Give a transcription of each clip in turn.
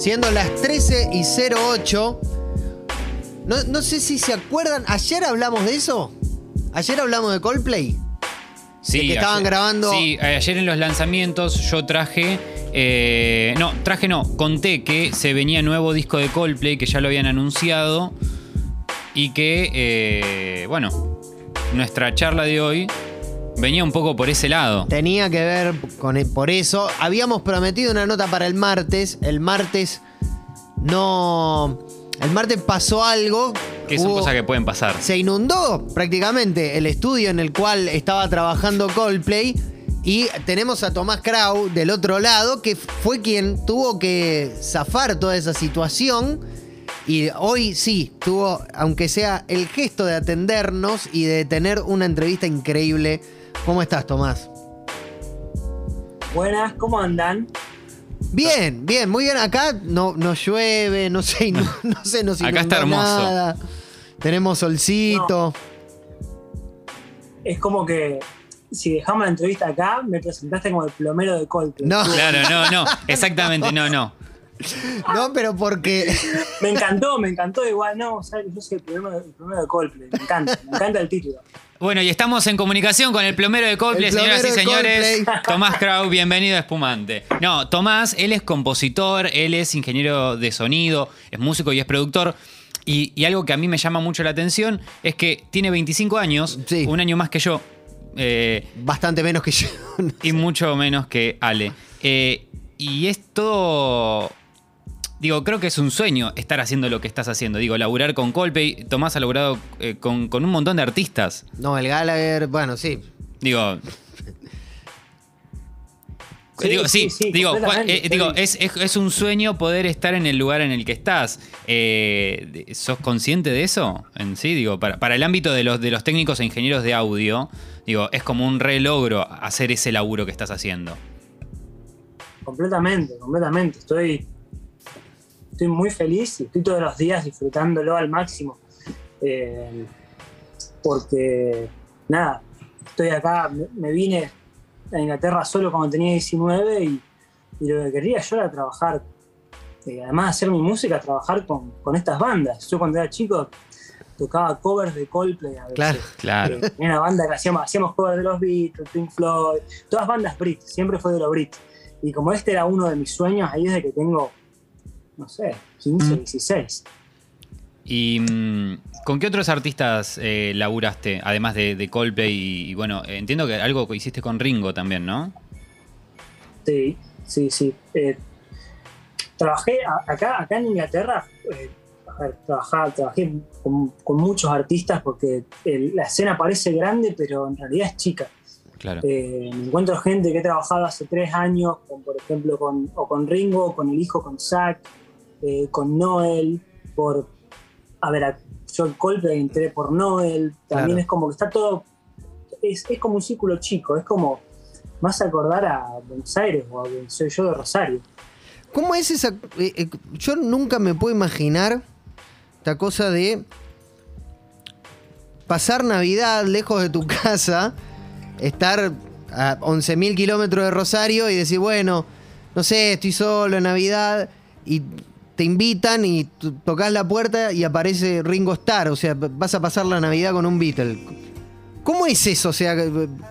Siendo las 13 y 08. No, no sé si se acuerdan. ¿Ayer hablamos de eso? ¿Ayer hablamos de Coldplay? Sí, De que estaban grabando- Sí, eh, ayer en los lanzamientos yo traje. eh, no, traje no, conté que se venía nuevo disco de Coldplay, que ya lo habían anunciado. Y que, eh, bueno, nuestra charla de hoy venía un poco por ese lado. Tenía que ver con e, por eso. Habíamos prometido una nota para el martes. El martes no. El martes pasó algo. Que son Hubo- cosas que pueden pasar. Se inundó prácticamente el estudio en el cual estaba trabajando Coldplay. Y tenemos a Tomás Krau del otro lado, que fue quien tuvo que zafar toda esa situación. Y hoy sí, tuvo, aunque sea el gesto de atendernos y de tener una entrevista increíble. ¿Cómo estás, Tomás? Buenas, ¿cómo andan? Bien, bien, muy bien. Acá no, no llueve, no sé, no, no sé, nos Acá está hermoso. nada. Tenemos solcito. Es como que si dejamos la entrevista acá, me presentaste como el plomero de Coldplay. No. Claro, no, no, exactamente, no, no. No, pero porque. Me encantó, me encantó igual. No, ¿sabes? yo soy el plomero, el plomero de Coldplay. Me encanta, me encanta el título. Bueno, y estamos en comunicación con el plomero de Coldplay, señoras y señores. Coldplay. Tomás Krau, bienvenido a Espumante. No, Tomás, él es compositor, él es ingeniero de sonido, es músico y es productor. Y, y algo que a mí me llama mucho la atención es que tiene 25 años, Sí. un año más que yo, eh, Bastante menos que yo. y mucho menos que Ale. Eh, y esto. Digo, creo que es un sueño estar haciendo lo que estás haciendo. Digo, laburar con Coldplay. Tomás ha laburado eh, con, con un montón de artistas. No, el Gallagher, bueno, sí. Digo. Sí, digo, sí, sí, sí, digo, eh, digo es, es- es un sueño poder estar en el lugar en el que estás. Eh, ¿Sos consciente de eso? En sí, digo, para, para el ámbito de los, de los técnicos e ingenieros de audio, digo, es como un re logro hacer ese laburo que estás haciendo. Completamente, completamente. Estoy, estoy muy feliz y estoy todos los días disfrutándolo al máximo. Eh, porque, nada, estoy acá, me, vine a Inglaterra solo cuando tenía 19 y, y lo que quería yo era trabajar, eh, además de hacer mi música, trabajar con, con estas bandas. Yo cuando era chico tocaba covers de Coldplay a veces. Claro. Claro. Eh, Tenía una banda que hacíamos, hacíamos covers de los Beatles, Pink Floyd, todas bandas Brit, siempre fue de los Brit. Y como este era uno de mis sueños, ahí desde que tengo, no sé, 15, Mm. 16. ¿Y mm, con qué otros artistas eh, laburaste, además de, de Coldplay? Y, y bueno, entiendo que algo hiciste con Ringo también, ¿no? Sí, sí, sí. Eh, trabajé a- acá, acá en Inglaterra, eh, a ver, trabajaba- trabajé con, con muchos artistas porque el- la escena parece grande, pero en realidad es chica. Claro. Eh, me encuentro gente que he trabajado hace tres años, con, por ejemplo, con, o con Ringo, con el hijo, con Zack, eh, con Noel, por, a ver, yo en Coldplay entré por Noel, también Claro. es como que está todo, es, es como un círculo chico, es como más acordar a Buenos Aires o a soy yo de Rosario. ¿Cómo es esa.? eh, eh, yo nunca me puedo imaginar esta cosa de pasar Navidad lejos de tu casa, estar a 11.000 kilómetros de Rosario y decir, bueno, no sé, estoy solo en Navidad y te invitan y tocas la puerta y aparece Ringo Starr, o sea, vas a pasar la Navidad con un Beatle. ¿Cómo es eso? O sea,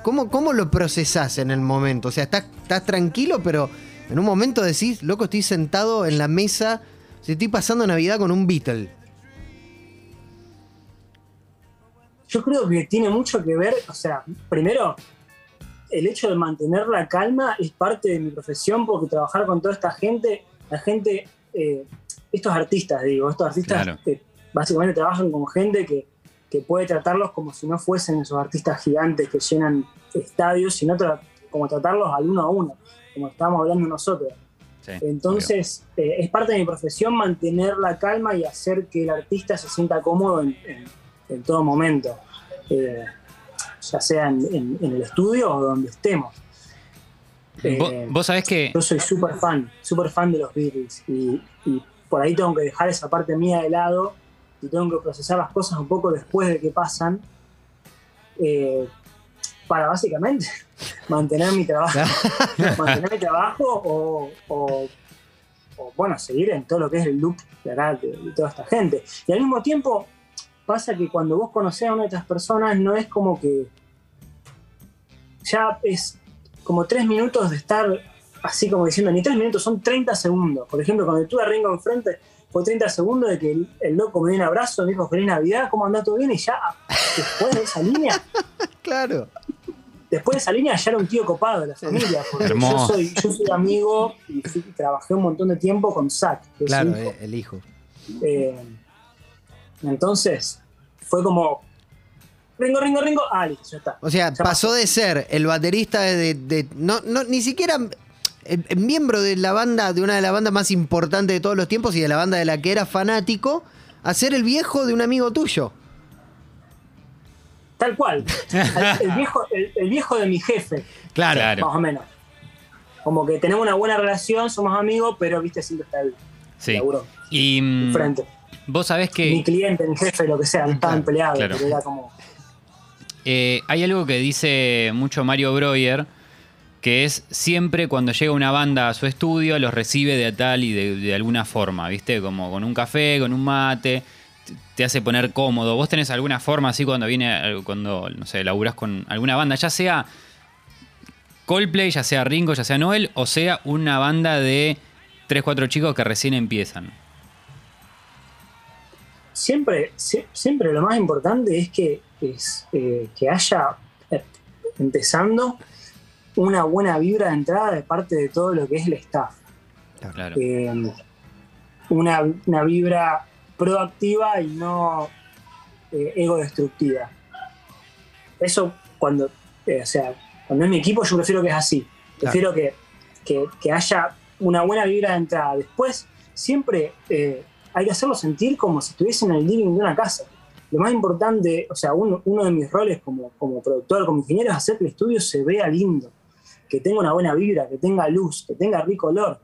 ¿cómo, cómo lo procesás en el momento? O sea, estás, estás tranquilo, pero en un momento decís, loco, estoy sentado en la mesa, estoy pasando Navidad con un Beatle. Yo creo que tiene mucho que ver, o sea, primero, el hecho de mantener la calma es parte de mi profesión porque trabajar con toda esta gente, la gente, eh, estos artistas, digo, estos artistas Claro. que básicamente trabajan con gente que, que puede tratarlos como si no fuesen esos artistas gigantes que llenan estadios, sino tra- como tratarlos al uno a uno, como estábamos hablando nosotros. Sí, Entonces, eh, es parte de mi profesión mantener la calma y hacer que el artista se sienta cómodo en, en- en todo momento, eh, ya sea en, en- en el estudio o donde estemos. Eh, vos sabés que. yo soy súper fan, súper fan de los Beatles y, y por ahí tengo que dejar esa parte mía de lado y tengo que procesar las cosas un poco después de que pasan eh, para básicamente mantener mi trabajo, mantener mi trabajo o, o- o, bueno, seguir en todo lo que es el loop de, de toda esta gente. Y al mismo tiempo pasa que cuando vos conocés a una de estas personas no es como que ya es como tres minutos de estar así como diciendo, ni tres minutos, son 30 segundos. Por ejemplo, cuando tuve a Ringo enfrente, fue 30 segundos de que el, el loco me dio un abrazo, me dijo feliz Navidad, ¿cómo anda todo bien? Y ya, después de esa línea, Claro. después de esa línea ya era un tío copado de la familia. Porque yo Hermoso. soy, yo soy amigo y fui- trabajé un montón de tiempo con Zach, que Claro, hijo. eh, el hijo. Eh, entonces, fue como, Ringo, Ringo, Ringo, ah, listo, ya está. O sea, Ya pasó de ser el baterista de. de- no, no, ni siquiera el, el miembro de la banda, de una de las bandas más importantes de todos los tiempos y de la banda de la que era fanático, a ser el viejo de un amigo tuyo. Tal cual. El, el viejo, el, el viejo de mi jefe, Claro. Claro. más o menos. Como que tenemos una buena relación, somos amigos, pero viste, siempre está el Sí. laburo Y frente. vos sabés que... Mi cliente, mi jefe, lo que sea, no estaban peleados, claro. pero era como. Eh, hay algo que dice mucho Mario Breuer, que es siempre cuando llega una banda a su estudio, los recibe de tal y de, alguna forma, ¿viste? Como con un café, con un mate, te- hace poner cómodo. ¿Vos tenés alguna forma así cuando viene, eh, cuando, no sé, laburás con alguna banda, ya sea Coldplay, ya sea Ringo, ya sea Noel, o sea una banda de 3, 4 chicos que recién empiezan? Siempre, sie- siempre lo más importante es que, es, eh, que haya, eh, empezando, una buena vibra de entrada de parte de todo lo que es el staff. Claro. Eh, una, una vibra proactiva y no eh, ego destructiva. Eso cuando, eh, o sea, cuando es mi equipo yo prefiero que es así. Prefiero que, que- que haya una buena vibra de entrada. Después, siempre eh, hay que hacerlo sentir como si estuviesen en el living de una casa. Lo más importante, o sea, uno, de mis roles como, como productor, como ingeniero, es hacer que el estudio se vea lindo, que tenga una buena vibra, que tenga luz, que tenga rico olor,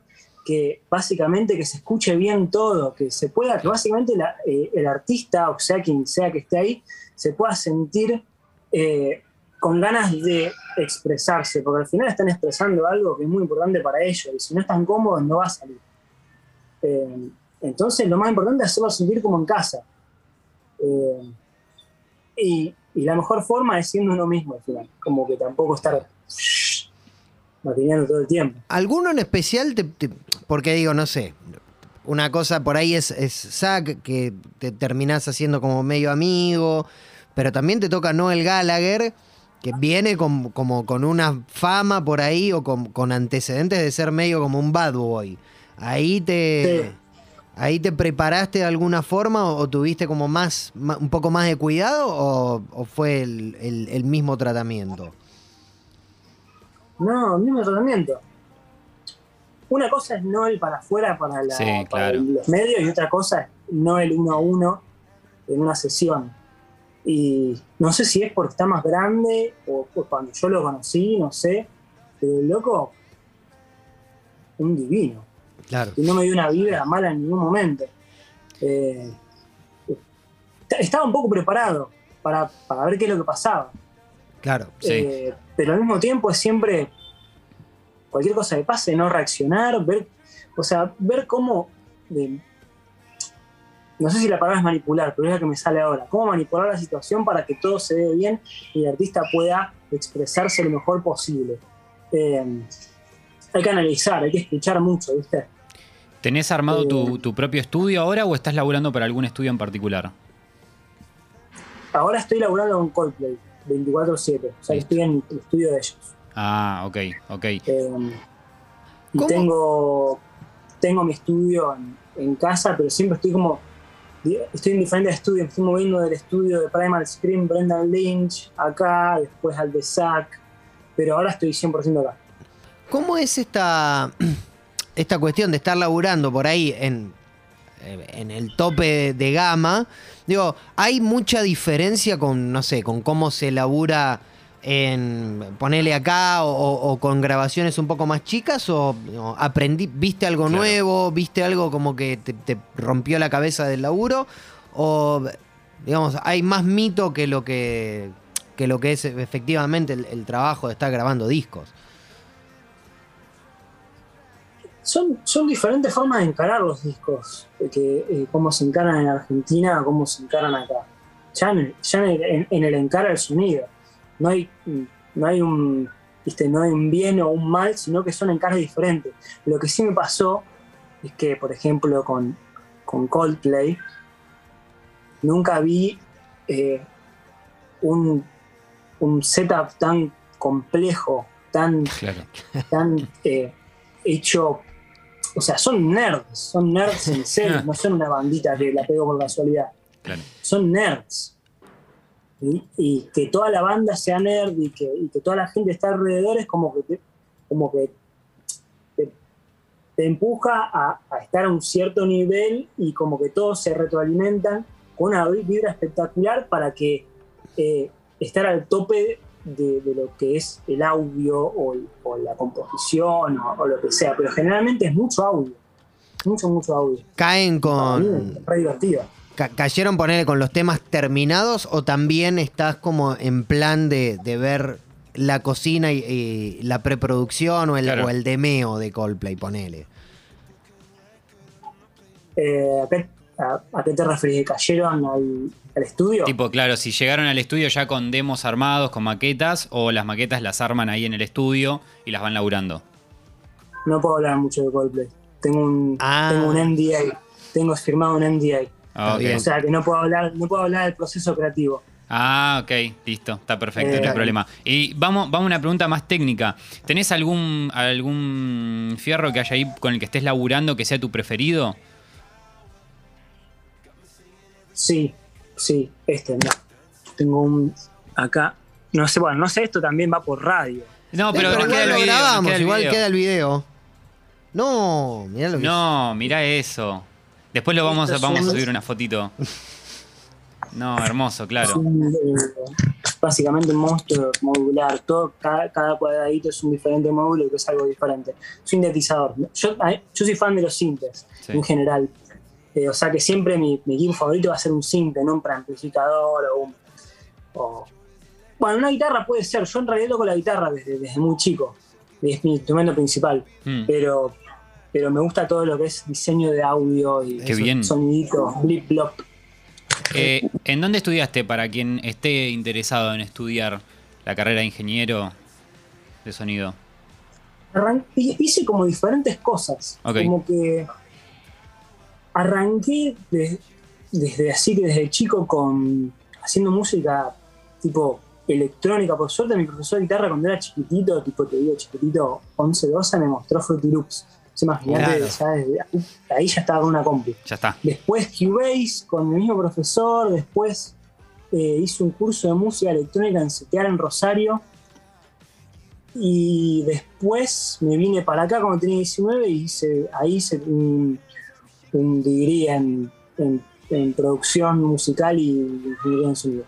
que básicamente que se escuche bien todo, que se pueda, que básicamente eh, el artista, o sea quien sea que esté ahí, se pueda sentir eh, con ganas de expresarse, porque al final están expresando algo que es muy importante para ellos, y si no están cómodos no va a salir. Eh, entonces lo más importante es hacerlo sentir como en casa. Eh, y, y la mejor forma es siendo uno mismo al final, como que tampoco estar maquinando todo el tiempo. ¿Alguno en especial? te- te- porque digo, no sé. Una cosa por ahí es, es Zack, que te terminás haciendo como medio amigo. Pero también te toca Noel Gallagher, que viene con, como con una fama por ahí o con, con antecedentes de ser medio como un bad boy. Ahí te. Sí. ¿Ahí te preparaste de alguna forma o, o tuviste como más, ma- un poco más de cuidado o, o fue el, el- el mismo tratamiento? No, mismo tratamiento. Una cosa es no el para afuera para, la, Sí, para claro. los medios y otra cosa es no el uno a uno en una sesión. Y no sé si es porque está más grande o, o cuando yo lo conocí, no sé. Pero el loco, un divino. Claro. Y no me dio una vibra mala en ningún momento. Eh, estaba un poco preparado para, para ver qué es lo que pasaba. Claro. Sí. Eh, pero al mismo tiempo es siempre cualquier cosa que pase, no reaccionar, ver, o sea, ver cómo, eh, no sé si la palabra es manipular, pero es la que me sale ahora, cómo manipular la situación para que todo se vea bien y el artista pueda expresarse lo mejor posible. Eh, hay que analizar, hay que escuchar mucho, ¿viste? ¿Tenés armado Eh, tu, tu propio estudio ahora o estás laburando para algún estudio en particular? Ahora estoy laburando con Coldplay 24-7, o sea, estoy en el estudio de ellos. Ah, ok, ok. Eh, y ¿Cómo? tengo, tengo mi estudio en, en casa, pero siempre estoy como. Estoy en diferentes estudios. Me estoy moviendo del estudio de Primal Scream, Brendan Lynch, acá, después al de Zack. Pero ahora estoy 100% acá. ¿Cómo es esta, esta cuestión de estar laburando por ahí en, en el tope de, gama? Digo, ¿hay mucha diferencia con, no sé, con cómo se labura en ponerle acá o, o- o con grabaciones un poco más chicas? ¿O no, aprendí, viste algo Claro. nuevo? ¿Viste algo como que te, te rompió la cabeza del laburo? ¿O, digamos, hay más mito que lo que, que, lo que es efectivamente el, el trabajo de estar grabando discos? Son, son diferentes formas de encarar los discos, que, eh, cómo se encaran en Argentina, cómo se encaran acá. Ya en, el- ya en el, en- en el encara el sonido. No hay, no hay un ¿viste? no hay un bien o un mal, sino que son encares diferentes. Lo que sí me pasó es que, por ejemplo, con, con Coldplay, nunca vi eh, un, un setup tan complejo, tan Claro. tan eh, hecho. O sea, son nerds, son nerds en serio, no son una bandita que la pego por casualidad. Claro. Son nerds. Y, y que toda la banda sea nerd y que, y que toda la gente está alrededor es como que te, como que te, te empuja a, a estar a un cierto nivel y como que todos se retroalimentan con una vibra espectacular para que eh, estar al tope de, de lo que es el audio o, la composición o, o lo que sea, pero generalmente es mucho audio, mucho, mucho audio. ¿Caen con. es re divertido. ca- ¿Cayeron ponerle con los temas terminados o también estás como en plan de, de ver la cocina y, y la preproducción o el, Claro. o el demeo de Coldplay, ponele? Eh, ¿a, qué, a- a qué te referís? ¿Cayeron al, al estudio? Tipo, claro, si llegaron al estudio ya con demos armados, con maquetas, o las maquetas las arman ahí en el estudio y las van laburando. No puedo hablar mucho de Coldplay. Tengo un, Ah. tengo un NDA. Tengo firmado un NDA. Ah. O sea que no puedo hablar, no puedo hablar del proceso creativo. Ah, ok, listo, está perfecto, Eh, no hay claro. problema. Y vamos, vamos a una pregunta más técnica. ¿Tenés algún, algún fierro que haya ahí con el que estés laburando que sea tu preferido? Sí, sí, este, no. Tengo un acá. No sé, bueno, no sé, esto también va por radio. No, pero, queda igual el lo grabamos, queda el igual video. queda el video. No, mirá lo que No, mirá eso. Después lo vamos, a, Esto vamos a es- subir una fotito. No, hermoso, Es claro. un, eh, básicamente un monstruo modular. Todo, cada, cada cuadradito es un diferente módulo que es algo diferente. Sintetizador. Yo, yo soy fan de los sintes Sí. en general. Eh, o sea que siempre mi, mi equipo favorito va a ser un sinte, no un preamplificador o un. o- bueno, una guitarra puede ser. Yo en realidad toco la guitarra desde, desde muy chico. Es mi instrumento principal. Mm. Pero, pero me gusta todo lo que es diseño de audio y soniditos, blip blop. Eh, ¿En dónde estudiaste para quien esté interesado en estudiar la carrera de ingeniero de sonido? Hice como diferentes cosas. Ok. Como que arranqué de- desde así que desde chico con haciendo música tipo electrónica. Por suerte mi profesor de guitarra cuando era chiquitito, tipo te digo chiquitito, 11, 12, me mostró Fruity Loops. Se imagínate, Claro. ya desde ahí, ya estaba con una compu. Ya está. Después Cubase con el mismo profesor, después eh, hice un curso de música electrónica en CTR en Rosario. Y después me vine para acá cuando tenía 19 y hice, ahí hice un, un degree en, en- en producción musical y en sonido.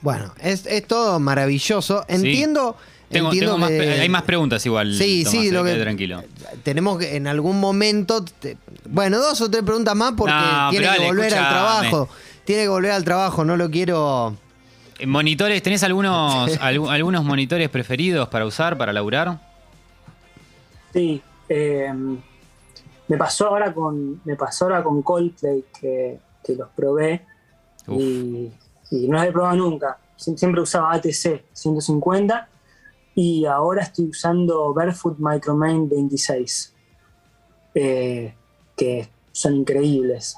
Bueno, es, es todo maravilloso. Entiendo. Tengo, entiendo tengo más, que- pre- hay más preguntas igual. Sí, Tomás, sí, eh, lo que- quede tranquilo. Tenemos que en algún momento. te- bueno, dos o tres preguntas más porque No, tiene que dale, volver al trabajo. Tiene que volver al trabajo, no lo quiero. Eh, Monitores, ¿tenés algunos, algu- algunos monitores preferidos para usar, para laburar? Sí, eh, me pasó ahora con me pasó ahora con Coldplay que, que los probé y, y no los he probado nunca. Sie- Siempre usaba ATC 150 y ahora estoy usando Barefoot Micromain 26, eh, que son increíbles.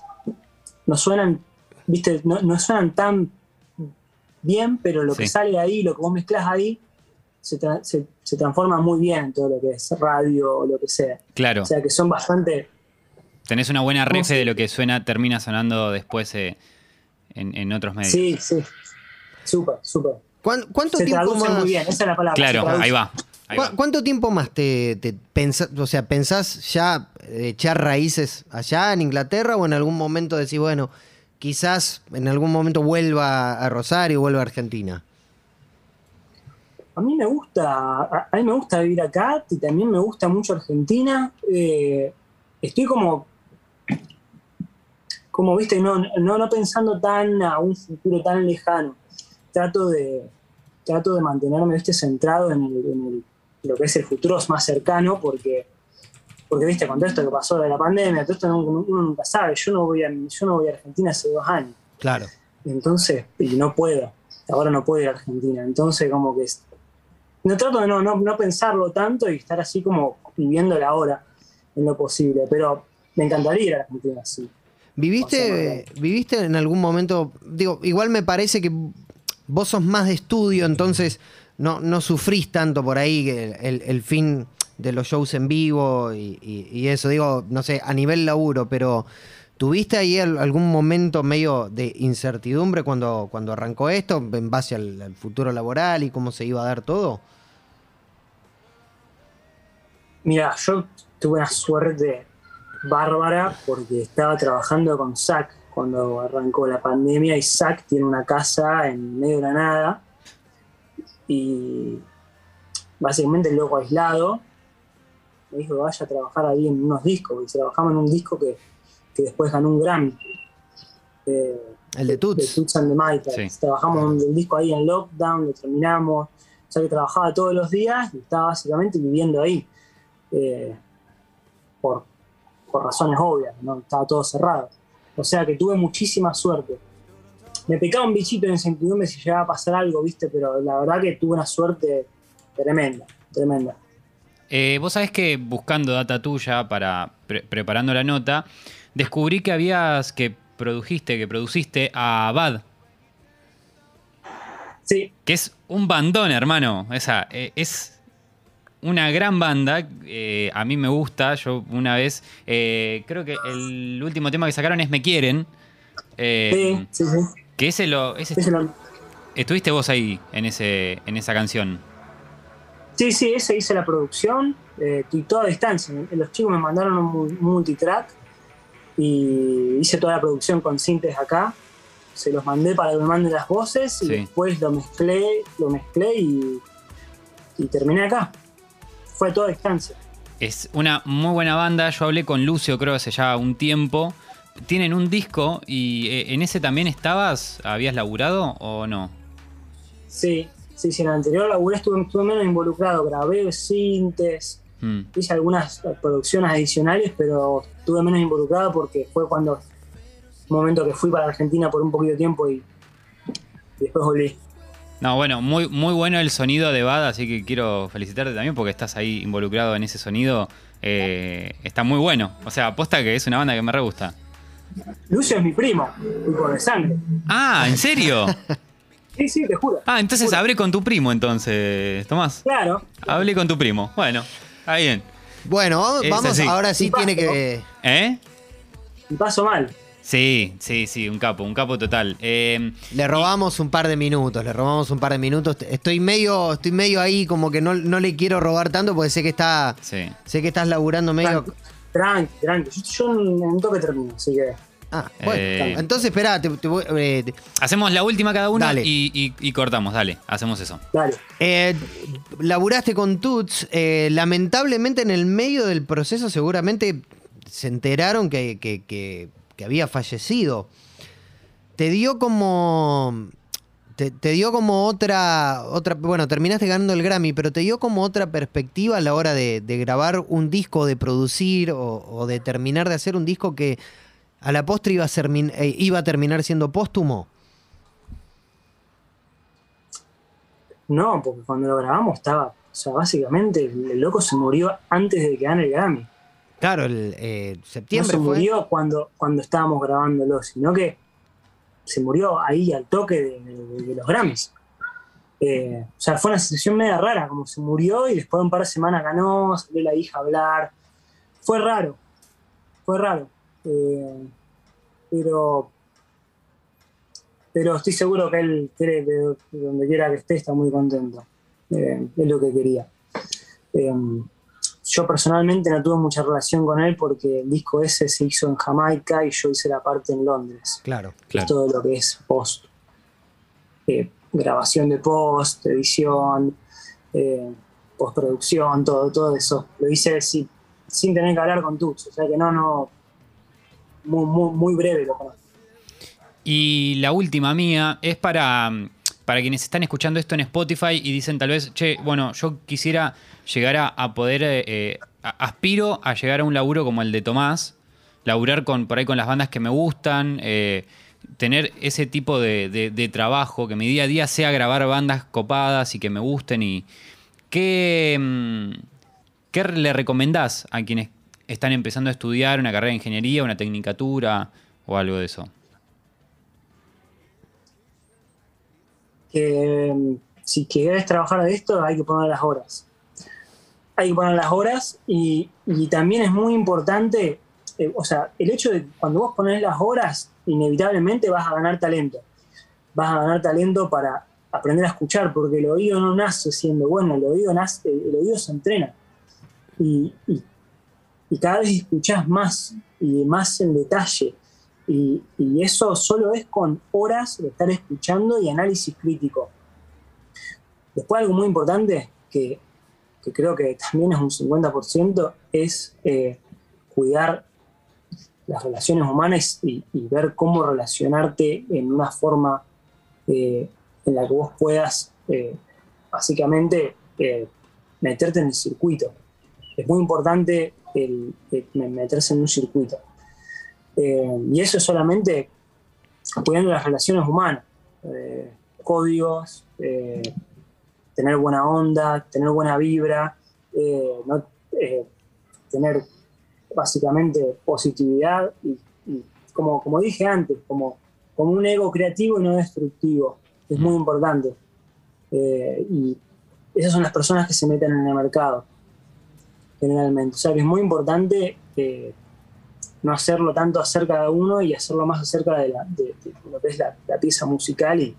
No suenan, viste, no, no suenan tan bien, pero lo que sale ahí, lo que vos mezclas ahí, se, se- se transforma muy bien en todo lo que es radio o lo que sea. Claro. O sea que son bastante. Tenés una buena refe sé. de lo que suena, termina sonando después eh, en, en otros medios. Sí, sí. Súper, súper. ¿Cuán- ¿Cuánto Se tiempo más? muy bien, esa es la palabra. Claro, ahí va. ahí ¿Cu- va. ¿Cuánto tiempo más te, te pensás, o sea, pensás ya echar raíces allá en Inglaterra o en algún momento decís, bueno, quizás en algún momento vuelva a Rosario, vuelva a Argentina? A mí me gusta, a, a mí me gusta vivir acá y también me gusta mucho Argentina. Eh, estoy como, como viste, no, no, no pensando tan a un futuro tan lejano. Trato de, trato de mantenerme viste, centrado en, el- en el- lo que es el futuro más cercano porque porque viste, con todo esto que pasó de la pandemia, todo esto uno, uno nunca sabe. Yo no, voy a, yo no voy a Argentina hace dos años. Claro. Entonces, y no puedo. Ahora no puedo ir a Argentina. Entonces, como que. No trato de no, no, no pensarlo tanto y estar así como viviendo la hora en lo posible. Pero me encantaría ir a Argentina, sí. ¿Viviste, ¿Viviste en algún momento? Digo, igual me parece que vos sos más de estudio, entonces no, no sufrís tanto por ahí el, el- el fin de los shows en vivo y, y- y eso. Digo, no sé, a nivel laburo, pero ¿tuviste ahí al- algún momento medio de incertidumbre cuando, cuando arrancó esto, en base al, futuro laboral y cómo se iba a dar todo? Mira, yo tuve una suerte bárbara porque estaba trabajando con Zack cuando arrancó la pandemia y Zack tiene una casa en medio de la nada y básicamente el loco aislado me dijo vaya a trabajar ahí en unos discos y trabajamos en un disco que, que después ganó un Grammy. Eh, El de de Tuts. Toots and the. Sí. Trabajamos en el disco ahí en lockdown, lo terminamos. O sea que trabajaba todos los días y estaba básicamente viviendo ahí. eh, por, por razones obvias, ¿no? Estaba todo cerrado. O sea que tuve muchísima suerte. Me picaba un bichito de incertidumbre si llegaba a pasar algo, ¿viste? Pero la verdad que tuve una suerte tremenda, tremenda. Eh, vos sabés que buscando data tuya para pre- preparando la nota, descubrí que habías que produjiste, que produciste a Bad, Sí, que es un bandón, hermano. Esa eh, es una gran banda. eh, a mí me gusta. Yo una vez, eh, creo que el último tema que sacaron es Me Quieren. eh, sí, sí, sí. Que ese lo. ese- Ese lo- estuviste vos ahí en ese, en esa canción. Sí, sí, ese hice la producción y toda a distancia. Los chicos me mandaron un mu- multitrack y hice toda la producción con sintes acá. Se los mandé para que me manden las voces y después lo mezclé, lo mezclé y, y terminé acá. Fue toda a distancia. Es una muy buena banda. Yo hablé con Lucio, creo, hace ya un tiempo. Tienen un disco y eh, en ese también estabas. ¿Habías laburado o no? Sí, sí, sí, en el anterior laburé estuve, estuve menos involucrado, grabé sintes, Mm. hice algunas producciones adicionales, pero estuve menos involucrado porque fue cuando un momento que fui para Argentina por un poquito de tiempo y, y después volví. No, bueno, muy, muy bueno el sonido de Bad, así que quiero felicitarte también porque estás ahí involucrado en ese sonido. Eh, está muy bueno. O sea, aposta que es una banda que me re gusta. Lucio es mi primo, tipo de sangre. Ah, ¿en serio? Sí, sí, te juro. Ah, entonces Juro. hablé con tu primo entonces, Tomás. Claro, Hablé con tu primo. Bueno, está bien. Bueno, vamos, Es vamos así. ahora sí tiene que... ¿Eh? y paso mal. Sí, sí, sí, un capo, un capo total. Eh, Le robamos un par de minutos, le robamos un par de minutos. Estoy medio, estoy medio ahí como que no, no le quiero robar tanto porque sé que está, sí. sé que estás laburando medio. Tranqui, tranqui. tranqui. Yo, yo en un toque termino, así que. Ah, bueno. Eh. Entonces, espera, te, te voy- eh, te- Hacemos la última cada uno Dale. y, y- y cortamos, dale, hacemos eso. Dale. eh, laburaste con Tuts. eh, lamentablemente en el medio del proceso seguramente se enteraron que, que- que- que había fallecido. Te dio como. Te, te dio como otra, otra. Bueno, terminaste ganando el Grammy, pero te dio como otra perspectiva a la hora de, de grabar un disco, de producir o, o de terminar de hacer un disco que a la postre iba a, ser eh, iba a terminar siendo póstumo. No, porque cuando lo grabamos estaba. O sea, básicamente el, el loco se murió antes de que gane el Grammy. Claro, el eh, No septiembre se fue. murió cuando, cuando estábamos grabándolo, sino que se murió ahí al toque de, de- de los Grammys. Eh, o sea, fue una situación media rara, como se murió y después de un par de semanas ganó, salió la hija a hablar. Fue raro, fue raro. Eh, pero, pero estoy seguro que él, que de, de donde quiera que esté, está muy contento. Eh, es lo que quería. Eh, yo personalmente no tuve mucha relación con él porque el disco ese se hizo en Jamaica y yo hice la parte en Londres. Claro. que es todo lo que es post. eh, grabación de post, edición, eh, postproducción, todo, todo eso. Lo hice sin, sin tener que hablar con Tux. O sea que no, no. Muy, breve lo conozco. Y la última mía es para, para quienes están escuchando esto en Spotify y dicen tal vez, che, bueno, yo quisiera llegar a, poder, eh, eh, aspiro a llegar a un laburo como el de Tomás, laburar con, por ahí con las bandas que me gustan, eh, tener ese tipo de trabajo, que mi día a día sea grabar bandas copadas y que me gusten y... ¿Qué, mm, ¿Qué le recomendás a quienes están empezando a estudiar una carrera de ingeniería, una tecnicatura o algo de eso? que mm, si querés trabajar de esto hay que poner las horas. Hay que poner las horas y, y también es muy importante, eh, o sea, el hecho de cuando vos pones las horas, inevitablemente vas a ganar talento. Vas a ganar talento para aprender a escuchar, porque el oído no nace siendo bueno, el oído, nace, el oído se entrena. Y- y cada vez escuchás más y más en detalle. Y, eso solo es con horas de estar escuchando y análisis crítico. Después algo muy importante, que, que creo que también es un 50%, es eh, cuidar las relaciones humanas y, ver cómo relacionarte en una forma eh, en la que vos puedas eh, básicamente meterte en el circuito. Es muy importante el, meterse en un circuito. Eh, y eso es solamente cuidando las relaciones humanas, eh, códigos, eh, tener buena onda, tener buena vibra, tener básicamente positividad y, y como, como dije antes, como, como un ego creativo y no destructivo. Es muy importante. Y esas son las personas que se meten en el mercado, generalmente. O sea que es muy importante eh, no hacerlo tanto acerca de uno y hacerlo más acerca de, la- de- de lo que es la, la pieza musical y,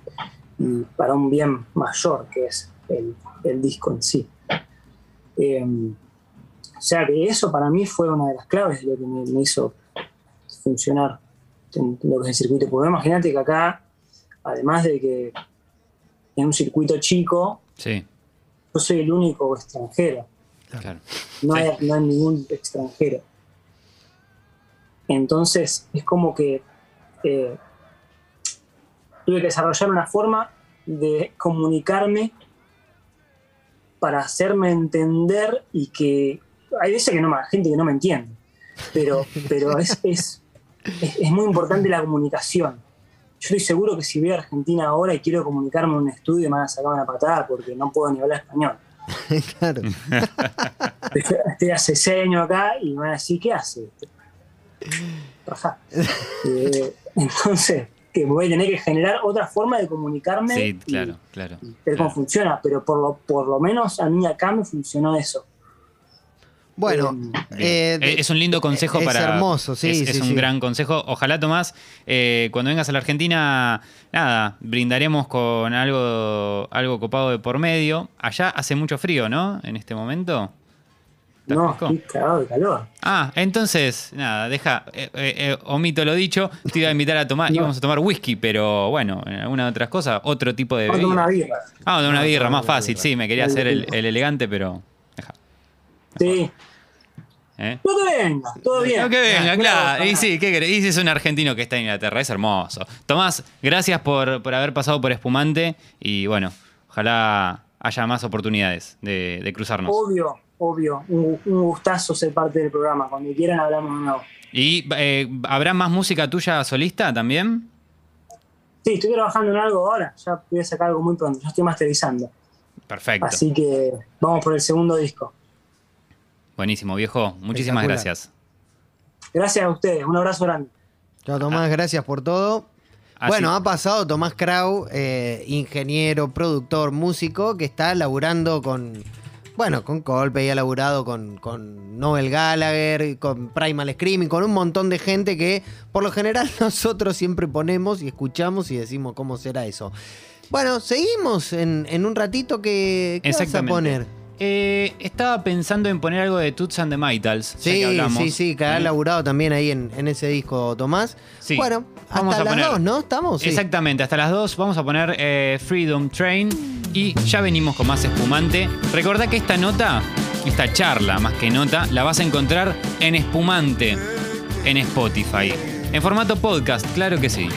y para un bien mayor, que es el, el disco en sí. Eh, o sea que eso para mí fue una de las claves de lo que me, me hizo funcionar en lo que es el circuito. Porque imagínate que acá, además de que en un circuito chico, Sí, yo soy el único extranjero. Claro. No, hay, no hay ningún extranjero. Entonces es como que eh, tuve que desarrollar una forma de comunicarme para hacerme entender y que hay veces que no hay gente que no me entiende, pero, pero es, es, es- es muy importante la comunicación. Yo estoy seguro que si voy a Argentina ahora y quiero comunicarme en un estudio me van a sacar una patada porque no puedo ni hablar español. claro. Estoy, estoy hace seis años acá y me van a decir, ¿qué hace? Eh, entonces, que voy a tener que generar otra forma de comunicarme Sí, y- claro, claro. y ver cómo Claro. funciona, pero por lo, por lo menos a mí acá me funcionó eso. Bueno, Bien. eh, Eh, es un lindo consejo es para. hermoso, sí, Es, sí, es un sí. gran consejo. Ojalá, Tomás, eh, cuando vengas a la Argentina, nada, brindaremos con algo, algo copado de por medio. Allá hace mucho frío, ¿no? En este momento. ¿Está No, estoy cagado de calor. Ah, entonces, nada, deja, eh, eh, eh, omito lo dicho, te iba a invitar a tomar, No. íbamos a tomar whisky, pero bueno, en algunas otras cosas, otro tipo de bebida. una birra. Ah, de una No, birra, más fácil, birra. sí, me quería hacer el, el elegante, pero... Deja, Sí. ¿Eh? No que venga, todo bien. No, que venga, claro. Y sí, ¿qué? Y si es un argentino que está en Inglaterra, es hermoso. Tomás, gracias por, por haber pasado por Espumante y bueno, ojalá haya más oportunidades de, de cruzarnos. Obvio, obvio. Un, un gustazo ser parte del programa. Cuando quieran hablamos de nuevo. ¿Y eh, habrá más música tuya solista también? Sí, estoy trabajando en algo ahora. Ya voy a sacar algo muy pronto. Ya estoy masterizando. Perfecto. Así que vamos por el segundo disco. Buenísimo, viejo. Muchísimas gracias. Gracias a ustedes. Un abrazo grande. Chao, Tomás, gracias por todo. Así- Bueno, ha pasado Tomás Krau, eh, ingeniero, productor, músico, que está laburando con, bueno, con Coldplay, ha laburado con, con Noel Gallagher, con Primal Screaming, con un montón de gente que por lo general nosotros siempre ponemos y escuchamos y decimos cómo será eso. Bueno, seguimos en, en un ratito que ¿qué vas a poner? Eh, estaba pensando en poner algo de Toots and the que Sí, sí, sí, que ha laburado también ahí en, en ese disco, Tomás. Sí. Bueno, Vamos hasta a las poner- dos, ¿no? ¿Estamos? Sí. Exactamente, hasta las 2 vamos a poner eh, Freedom Train y ya venimos con más espumante. Recordá que esta nota, esta charla más que nota, la vas a encontrar en espumante en Spotify. En formato podcast, claro que sí.